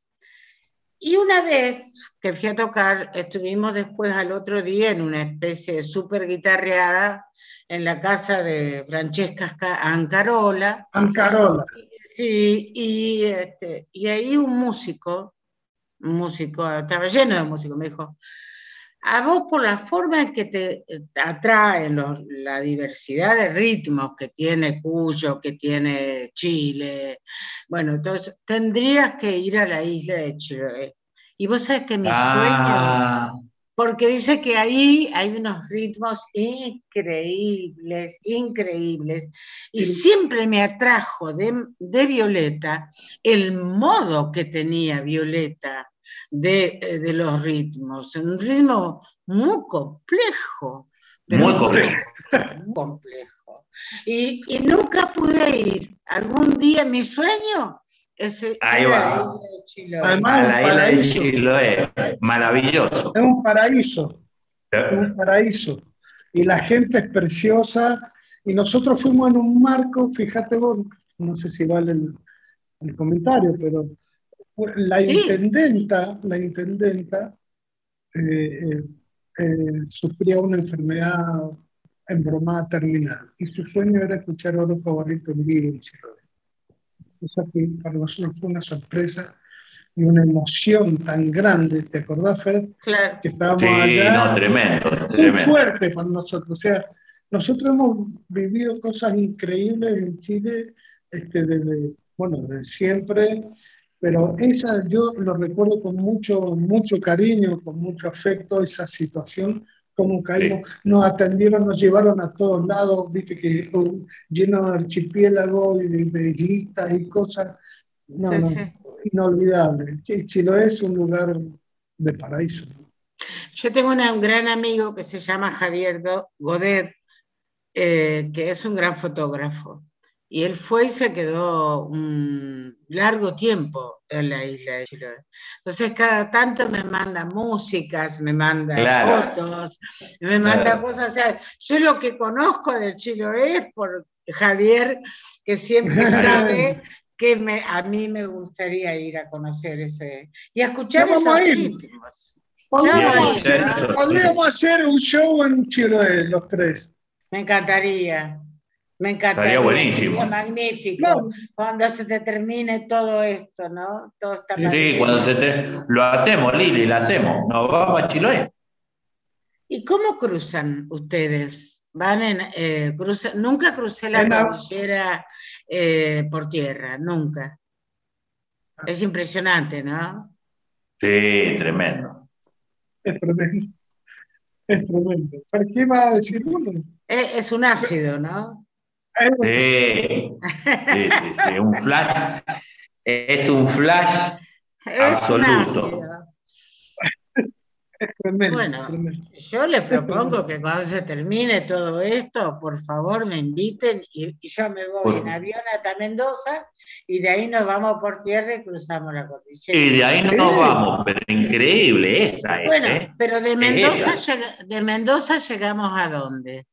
Y una vez que fui a tocar, estuvimos después al otro día en una especie de super guitarreada en la casa de Francesca Ancarola. Ancarola. Sí, y, este, y ahí un músico, un músico, estaba lleno de músicos, me dijo, a vos por la forma en que te atraen los- la diversidad de ritmos que tiene Cuyo, que tiene Chile, bueno, entonces tendrías que ir a la isla de Chiloé. Y vos sabés que mi sueño, Ah, porque dice que ahí hay unos ritmos increíbles, increíbles. Y Sí. siempre me atrajo de, de Violeta el modo que tenía Violeta de, eh, de los ritmos. Un ritmo muy complejo. pero muy complejo. muy complejo. Y, y nunca pude ir. Algún día mi sueño es ir Ahí a va. la isla de Chiloé. Además, A la isla de paraíso. Chiloé, maravilloso. Es un paraíso. Es un paraíso. Y la gente es preciosa. Y nosotros fuimos en un marco, fíjate vos, no sé si vale el, el comentario, pero la Sí. intendenta, la intendenta eh, eh, eh, sufría una enfermedad embromada terminal y su sueño era escuchar oro favorito en vivo en Chiloé. Cosa que para nosotros fue una sorpresa y una emoción tan grande. ¿Te acordás, Fer? Claro. Que estábamos Sí, allá. no, tremendo, Muy tremendo. fuerte para nosotros. O sea, nosotros hemos vivido cosas increíbles en Chile este, desde, bueno, desde siempre, pero esa yo lo recuerdo con mucho, mucho cariño, con mucho afecto, esa situación, como caímos, nos atendieron, nos llevaron a todos lados, viste que um, lleno de archipiélagos y de, de islitas y cosas, no, Sí, no, sí. inolvidable. Chi- Chiloé es un lugar de paraíso. Yo tengo una- un gran amigo que se llama Javier Godet, eh, que es un gran fotógrafo. Y él fue y se quedó un largo tiempo en la isla de Chiloé. Entonces, cada tanto me manda músicas, me manda Claro. fotos, me manda Claro. cosas. O sea, yo lo que conozco de Chiloé es por Javier, que siempre sabe que me, a mí me gustaría ir a conocer ese y a escuchar esos a ritmos. Podríamos, hacer, podríamos hacer un show en Chiloé, los tres. Me encantaría. Me encantaría. Estaría buenísimo. Sería magnífico. Cuando se te termine todo esto, ¿no? Todo esta Sí, cuando se te... Lo hacemos, Lili, lo hacemos. Nos vamos a Chiloé. ¿Y cómo cruzan ustedes? Van en, eh, nunca crucé la cordillera eh, por tierra, nunca. Es impresionante, ¿no? Sí, tremendo. Es tremendo. Es tremendo. ¿Para qué va a decir uno? Es, es un ácido, ¿no? Sí, sí, sí, sí, un flash. Es un flash Es absoluto. Es tremendo. Bueno, es tremendo. yo les propongo que cuando se termine todo esto, por favor me inviten y, y yo me voy Por- en avión hasta Mendoza y de ahí nos vamos por tierra y cruzamos la cordillera. Y de ahí no nos vamos, pero increíble esa es, Bueno, ¿eh? pero de Mendoza, llega- de Mendoza llegamos a dónde?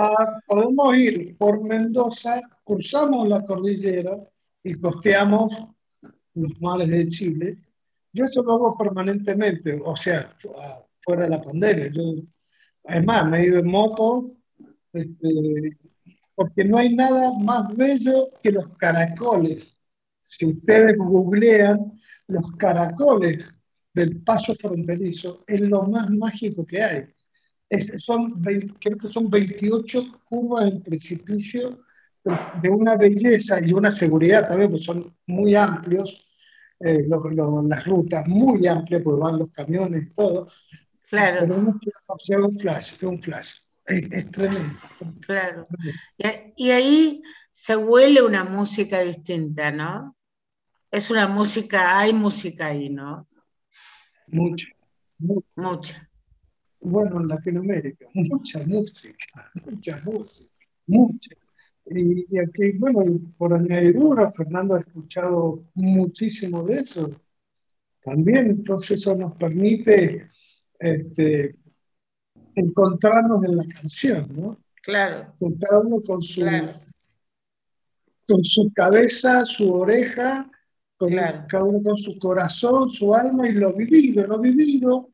Ah, podemos ir por Mendoza, cruzamos la cordillera y costeamos los mares de Chile. Yo eso lo hago permanentemente, o sea, fuera de la pandemia. Yo, además, me he ido en moto, este, porque no hay nada más bello que los caracoles. Si ustedes googlean los caracoles del paso fronterizo, es lo más mágico que hay. Es- son, creo que son 28 curvas en precipicio de, una belleza y una seguridad también, porque son muy amplios, eh, las rutas muy amplias, porque van los camiones y todo. Claro, Pero un, o sea, un flash, es un flash. Es, es tremendo. claro. Y, ahí se huele una música distinta, ¿no? Es una música, hay música ahí, ¿no? Mucho. Mucha. Bueno, en Latinoamérica, mucha música, mucha música, mucha. Y, y aquí, bueno, por añadidura, Fernando ha escuchado muchísimo de eso también, entonces eso nos permite este, encontrarnos en la canción, ¿no? Claro, Con cada uno con su, claro. con su cabeza, su oreja, con Claro. cada uno con su corazón, su alma y lo vivido, lo vivido.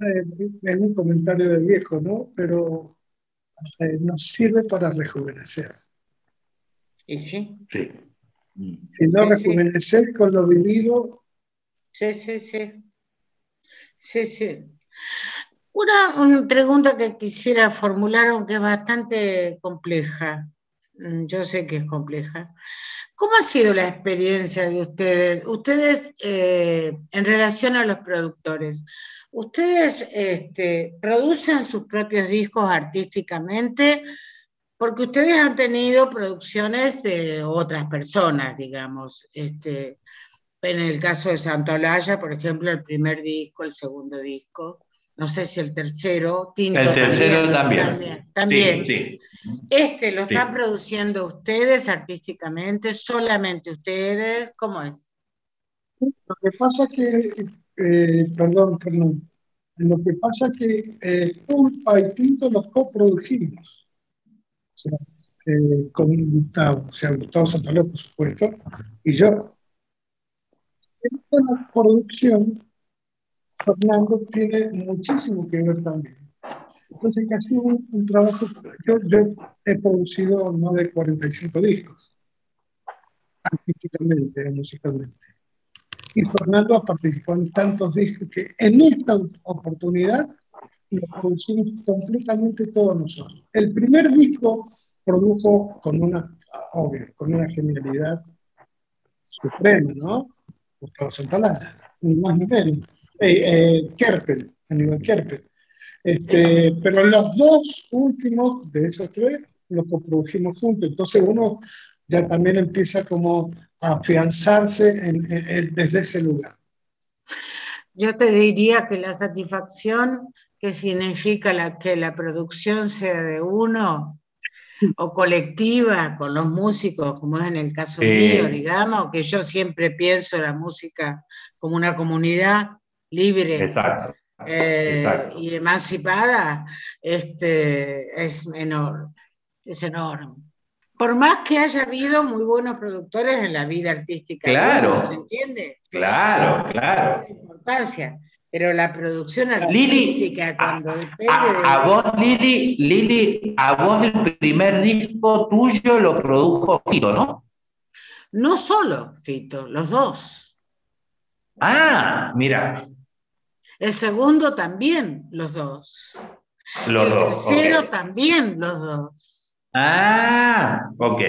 Eh, es un comentario de viejo, ¿no? Pero eh, nos sirve para rejuvenecer. Y sí, Sí. Si no Sí, sí. rejuvenecer con lo vivido, sí, sí, sí. Sí, sí. Una, una pregunta que quisiera formular, aunque es bastante compleja. Mm, Yo sé que es compleja. ¿Cómo ha sido la experiencia de ustedes? Ustedes, eh, en relación a los productores, ¿ustedes este, producen sus propios discos artísticamente? Porque ustedes han tenido producciones de otras personas, digamos. Este, en el caso de Santolaya, por ejemplo, el primer disco, el segundo disco, no sé si el tercero, Tinto El tercero también. también. también. Sí, sí. Este lo Sí. están produciendo ustedes artísticamente, solamente ustedes, ¿cómo es? lo que pasa que, eh, perdón, Fernando, lo que pasa que eh, Pulpa y Tinto los coprodujimos. O sea, eh, con Gustavo, o sea, Gustavo Santaló, por supuesto, y yo. En la producción, Fernando tiene muchísimo que ver también. Entonces, que ha sido un, un trabajo, yo, yo he producido más de 45 discos, artísticamente, musicalmente. Y Fernando ha participado en tantos discos que en esta oportunidad lo producimos completamente todos nosotros. El primer disco produjo con una, obvio, con una genialidad suprema, ¿no? Gustavo Santaolalla, ni más ni menos. Eh, eh, Kerpel, Aníbal Kerpel. Este, pero los dos últimos de esos tres los coprodujimos juntos. Entonces uno ya también empieza como afianzarse en- en- en- desde ese lugar. Yo te diría que la satisfacción que significa la, que la producción sea de uno o colectiva con los músicos, como es en el caso Sí. mío, digamos, que yo siempre pienso la música como una comunidad libre Exacto. eh, exacto. y emancipada, este, es enorme, es enorme. Por más que haya habido muy buenos productores en la vida artística, Claro. uno, ¿se entiende? Claro, claro. Importancia, pero la producción Lili, artística, a, cuando depende de... a- a vos, Lili, Lili, a vos el primer disco tuyo lo produjo Fito, ¿no? No solo Fito, los dos. Ah, mira, El segundo también, los dos. los el dos. tercero también, los dos. Ah, ok.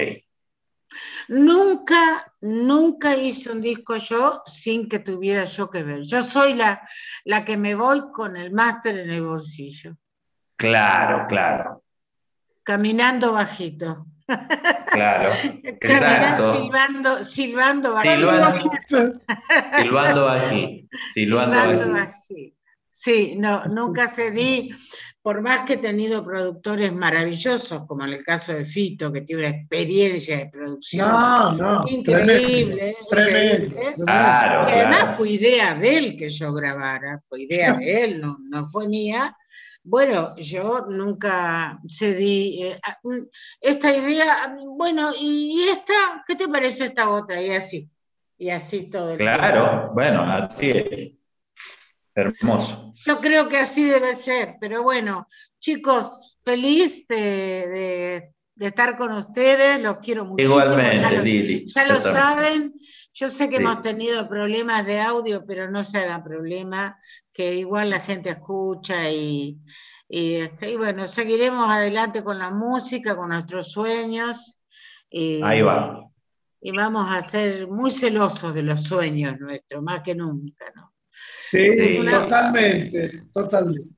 Nunca, nunca hice un disco yo sin que tuviera yo que ver. Yo soy la, la que me voy con el máster en el bolsillo. Claro, claro. Caminando bajito. Claro. Caminando, silbando, silbando bajito. Silbando, bajito. Silbando, bajito. Sí, no, nunca cedí por más que he tenido productores maravillosos, como en el caso de Fito, que tiene una experiencia de producción increíble, además fue idea de él que yo grabara, fue idea de él, no, no fue mía. Bueno, yo nunca cedí eh, esta idea, bueno, y esta, ¿qué te parece esta otra? Y así, y así todo el Claro, bueno, así es. Hermoso. Yo creo que así debe ser, pero bueno, chicos, feliz de, estar con ustedes, los quiero muchísimo. Igualmente, ya lo, Lili. Ya lo saben, yo sé que hemos tenido problemas de audio, pero no se haga problema, que igual la gente escucha y, este, y bueno, seguiremos adelante con la música, con nuestros sueños. Ahí va. Y vamos a ser muy celosos de los sueños nuestros, más que nunca, ¿no? Sí, totalmente, totalmente.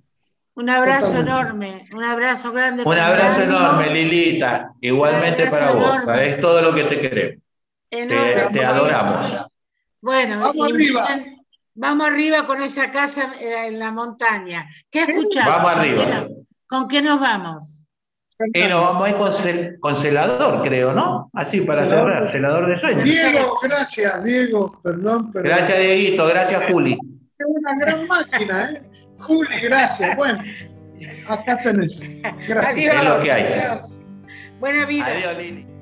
Un abrazo enorme, un abrazo grande. Un abrazo enorme, Lilita. Igualmente para vos. Es todo lo que te queremos. te, adoramos. Bueno, vamos arriba. Vamos arriba con esa casa en la montaña. ¿Qué escuchamos? Vamos arriba. ¿Con qué nos vamos? Y nos vamos a ir con, con celador, creo, ¿no? Así para cerrar, celador de sueños. Diego, gracias, Diego, perdón. perdón. Gracias, Dieguito, gracias, Juli una gran máquina, ¿eh? Juli, gracias. Bueno, acá tenés. Gracias. Adiós, hay. Buena vida. Adiós, Lili.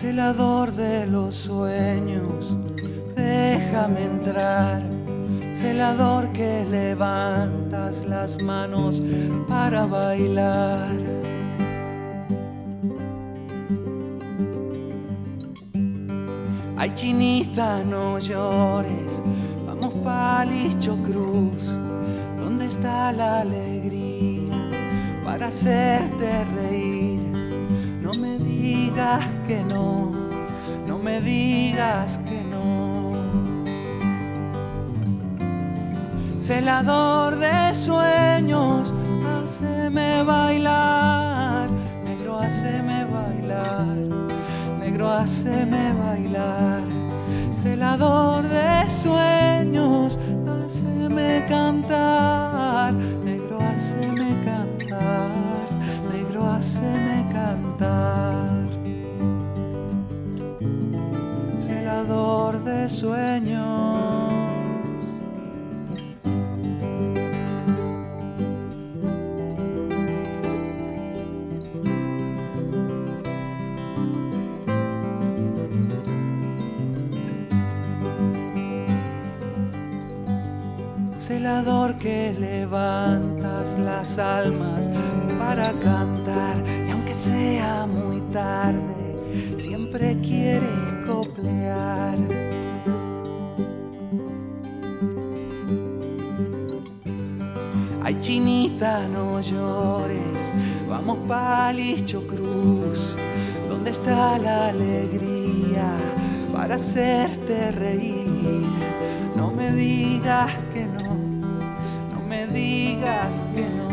celador de los sueños déjame entrar, celador que levantas las manos para bailar. Ay chinita, no llores, vamos pa' Licho Cruz, ¿dónde está la alegría para hacerte reír? No me digas que no, no me digas que celador de sueños, haceme bailar, negro, haceme bailar, negro, haceme bailar, celador de sueños, haceme cantar, negro, haceme cantar, negro, haceme cantar, celador de sueños. Levantas las almas para cantar y aunque sea muy tarde, siempre quieres coplear. Ay chinita, no llores, vamos pa' Licho Cruz, ¿dónde está la alegría para hacerte reír? No me digas que no digas que no.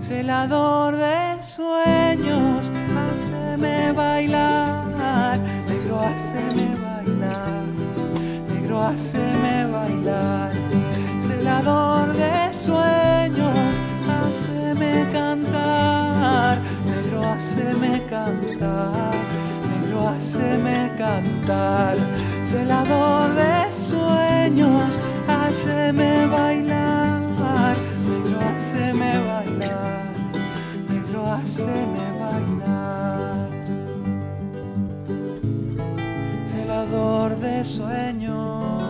Celador de sueños, haceme bailar, negro, haceme bailar, negro, haceme bailar. Celador de sueños, haceme cantar, negro, haceme cantar, negro, haceme cantar. Celador de sueños, haceme bailar, negro haceme bailar, negro haceme bailar. Celador de sueños.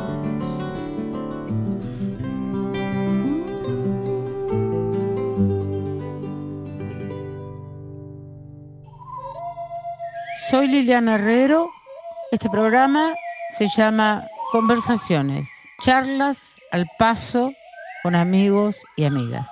Soy Liliana Herrero. Este programa se llama Conversaciones charlas al paso con amigos y amigas.